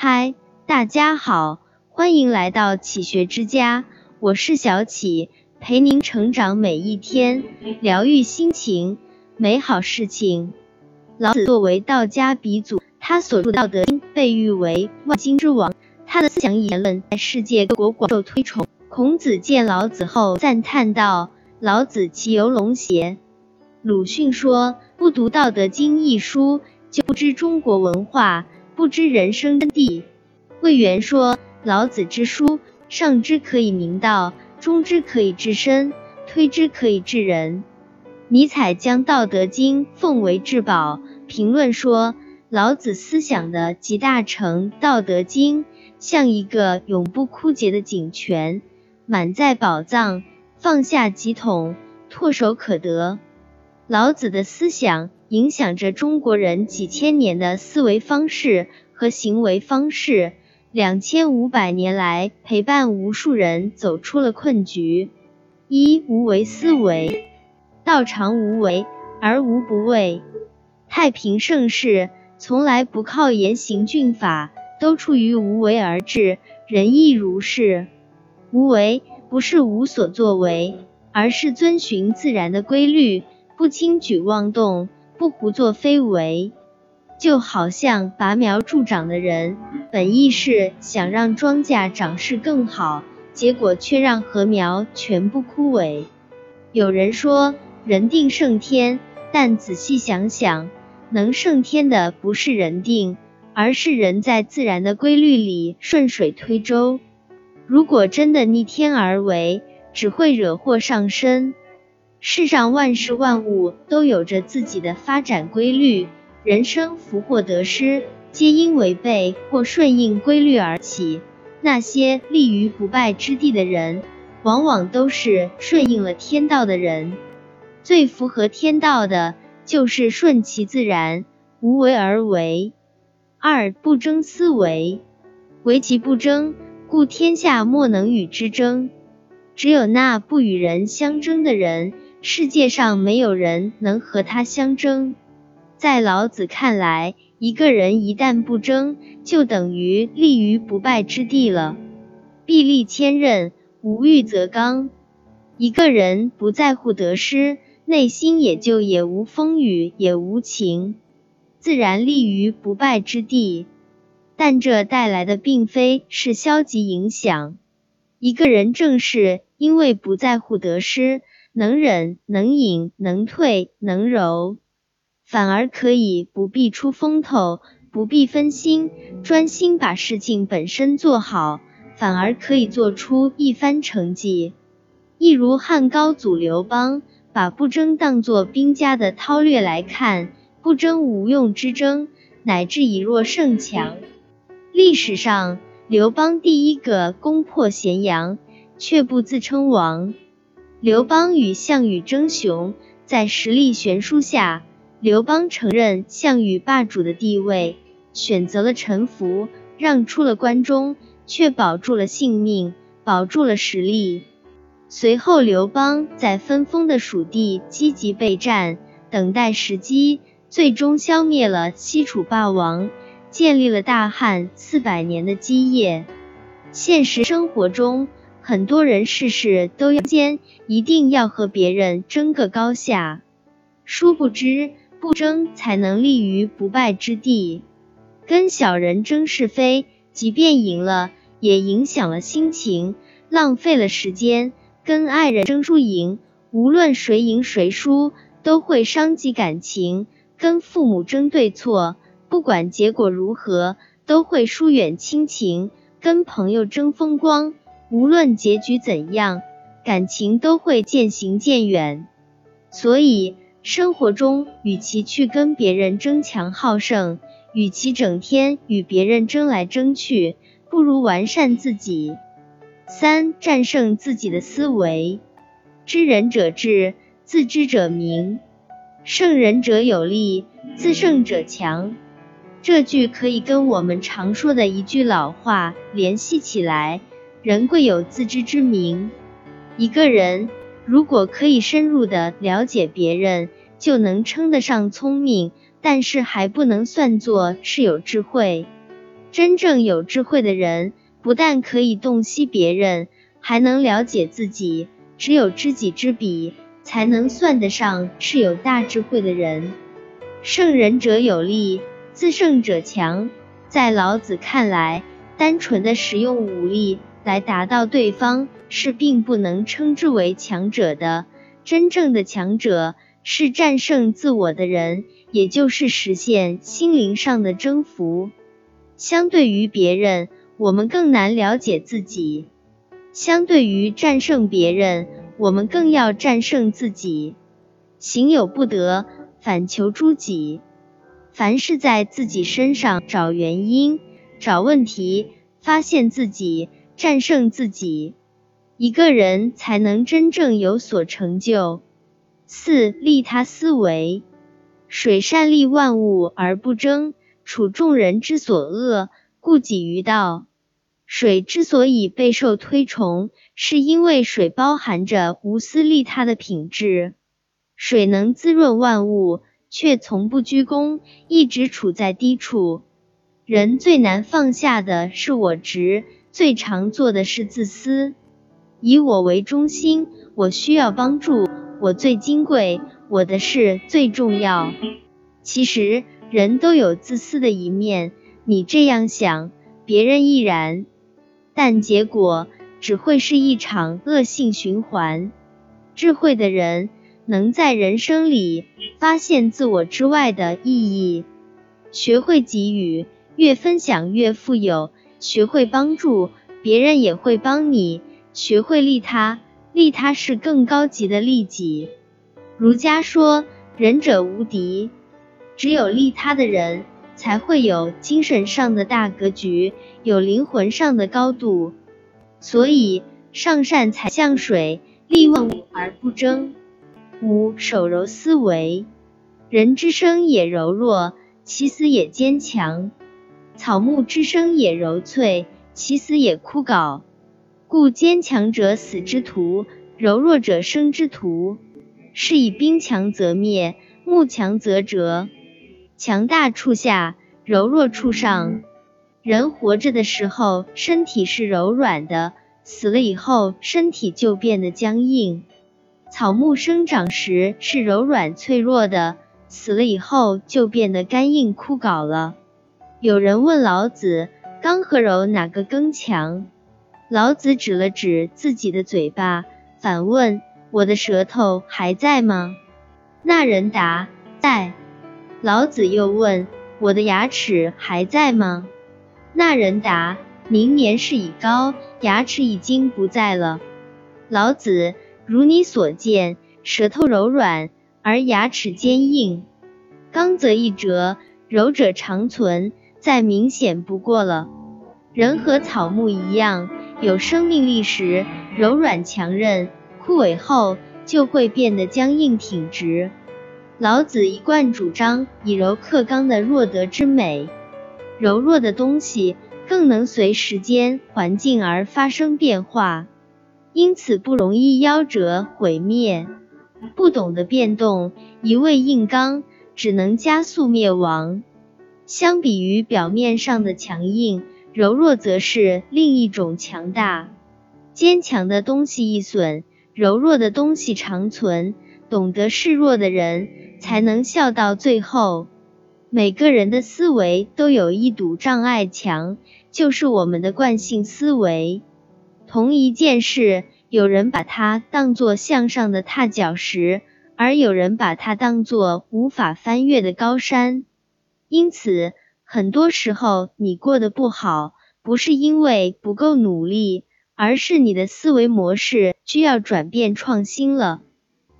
嗨，大家好，欢迎来到启学之家，我是小启，陪您成长每一天，疗愈心情，美好事情。老子作为道家鼻祖，他所著《道德经》被誉为万经之王，他的思想言论在世界各国广受推崇。孔子见老子后赞叹道：“老子其游龙邪？”鲁迅说：“不读《道德经》一书，就不知中国文化。”不知人生真谛。魏源说：“老子之书，上之可以明道，中之可以治身，推之可以治人。”尼采将《道德经》奉为至宝，评论说：“老子思想的集大成，《道德经》像一个永不枯竭的井泉，满载宝藏，放下几桶，唾手可得。”老子的思想。影响着中国人几千年的思维方式和行为方式，两千五百年来陪伴无数人走出了困局。一无为思维，道常无为而无不为。太平盛世从来不靠严刑峻法，都出于无为而治，仁义如是。无为不是无所作为，而是遵循自然的规律，不轻举妄动。不胡作非为，就好像拔苗助长的人，本意是想让庄稼长势更好，结果却让禾苗全部枯萎。有人说人定胜天，但仔细想想，能胜天的不是人定，而是人在自然的规律里顺水推舟。如果真的逆天而为，只会惹祸上身。世上万事万物都有着自己的发展规律，人生福祸得失皆因违背或顺应规律而起。那些立于不败之地的人，往往都是顺应了天道的人。最符合天道的，就是顺其自然，无为而为。二不争思维，为其不争，故天下莫能与之争。只有那不与人相争的人。世界上没有人能和他相争。在老子看来，一个人一旦不争，就等于立于不败之地了。壁立千仞，无欲则刚。一个人不在乎得失，内心也就也无风雨，也无情，自然立于不败之地。但这带来的并非是消极影响。一个人正是因为不在乎得失。能忍能隐能退能柔，反而可以不必出风头，不必分心，专心把事情本身做好，反而可以做出一番成绩。一如汉高祖刘邦，把不争当作兵家的韬略来看，不争无用之争，乃至以弱胜强。历史上，刘邦第一个攻破咸阳，却不自称王。刘邦与项羽争雄，在实力悬殊下，刘邦承认项羽霸主的地位，选择了臣服，让出了关中，却保住了性命，保住了实力。随后，刘邦在分封的蜀地积极备战，等待时机，最终消灭了西楚霸王，建立了大汉四百年的基业。现实生活中，很多人事事都要尖，一定要和别人争个高下。殊不知，不争才能立于不败之地。跟小人争是非，即便赢了，也影响了心情，浪费了时间。跟爱人争输赢，无论谁赢谁输，都会伤及感情。跟父母争对错，不管结果如何，都会疏远亲情。跟朋友争风光。无论结局怎样，感情都会渐行渐远。所以，生活中与其去跟别人争强好胜，与其整天与别人争来争去，不如完善自己。三、战胜自己的思维。知人者智，自知者明；胜人者有力，自胜者强。这句可以跟我们常说的一句老话联系起来。人贵有自知之明。一个人如果可以深入的了解别人，就能称得上聪明，但是还不能算作是有智慧。真正有智慧的人，不但可以洞悉别人，还能了解自己。只有知己知彼，才能算得上是有大智慧的人。胜人者有力，自胜者强。在老子看来，单纯的使用武力来达到对方，是并不能称之为强者的。真正的强者是战胜自我的人，也就是实现心灵上的征服。相对于别人，我们更难了解自己；相对于战胜别人，我们更要战胜自己。行有不得，反求诸己。凡是在自己身上找原因、找问题，发现自己，战胜自己。一个人才能真正有所成就。四、利他思维。水善利万物而不争，处众人之所恶，故几于道。水之所以备受推崇，是因为水包含着无私利他的品质。水能滋润万物，却从不居功，一直处在低处。人最难放下的是我执，最常做的是自私。以我为中心，我需要帮助，我最金贵，我的事最重要。其实人都有自私的一面，你这样想，别人亦然，但结果只会是一场恶性循环。智慧的人能在人生里发现自我之外的意义，学会给予，越分享越富有；学会帮助，别人也会帮你。学会利他，利他是更高级的利己。儒家说，仁者无敌，只有利他的人，才会有精神上的大格局，有灵魂上的高度。所以，上善才像水，利万物而不争。五手柔思维，人之生也柔弱，其死也坚强；草木之生也柔脆，其死也枯槁。故坚强者死之徒，柔弱者生之徒。是以兵强则灭，木强则折。强大处下，柔弱处上。人活着的时候，身体是柔软的；死了以后，身体就变得僵硬。草木生长时是柔软脆弱的，死了以后就变得干硬枯槁了。有人问老子：刚和柔哪个更强？老子指了指自己的嘴巴，反问：“我的舌头还在吗？”那人答：“在。”老子又问：“我的牙齿还在吗？”那人答：“您年事已高，牙齿已经不在了。”老子：“如你所见，舌头柔软，而牙齿坚硬，刚则易折，柔者长存，再明显不过了。人和草木一样。”有生命力时柔软强韧，枯萎后就会变得僵硬挺直。老子一贯主张以柔克刚的弱德之美，柔弱的东西更能随时间环境而发生变化，因此不容易夭折毁灭。不懂得变动，一味硬刚，只能加速灭亡。相比于表面上的强硬。柔弱则是另一种强大，坚强的东西易损，柔弱的东西长存。懂得示弱的人，才能笑到最后。每个人的思维都有一堵障碍墙，就是我们的惯性思维。同一件事，有人把它当作向上的踏脚石，而有人把它当作无法翻越的高山。因此。很多时候，你过得不好，不是因为不够努力，而是你的思维模式需要转变创新了。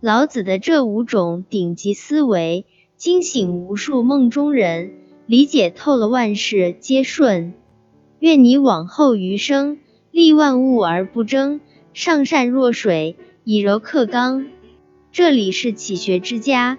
老子的这五种顶级思维，惊醒无数梦中人，理解透了万事皆顺。愿你往后余生，利万物而不争，上善若水，以柔克刚。这里是启学之家。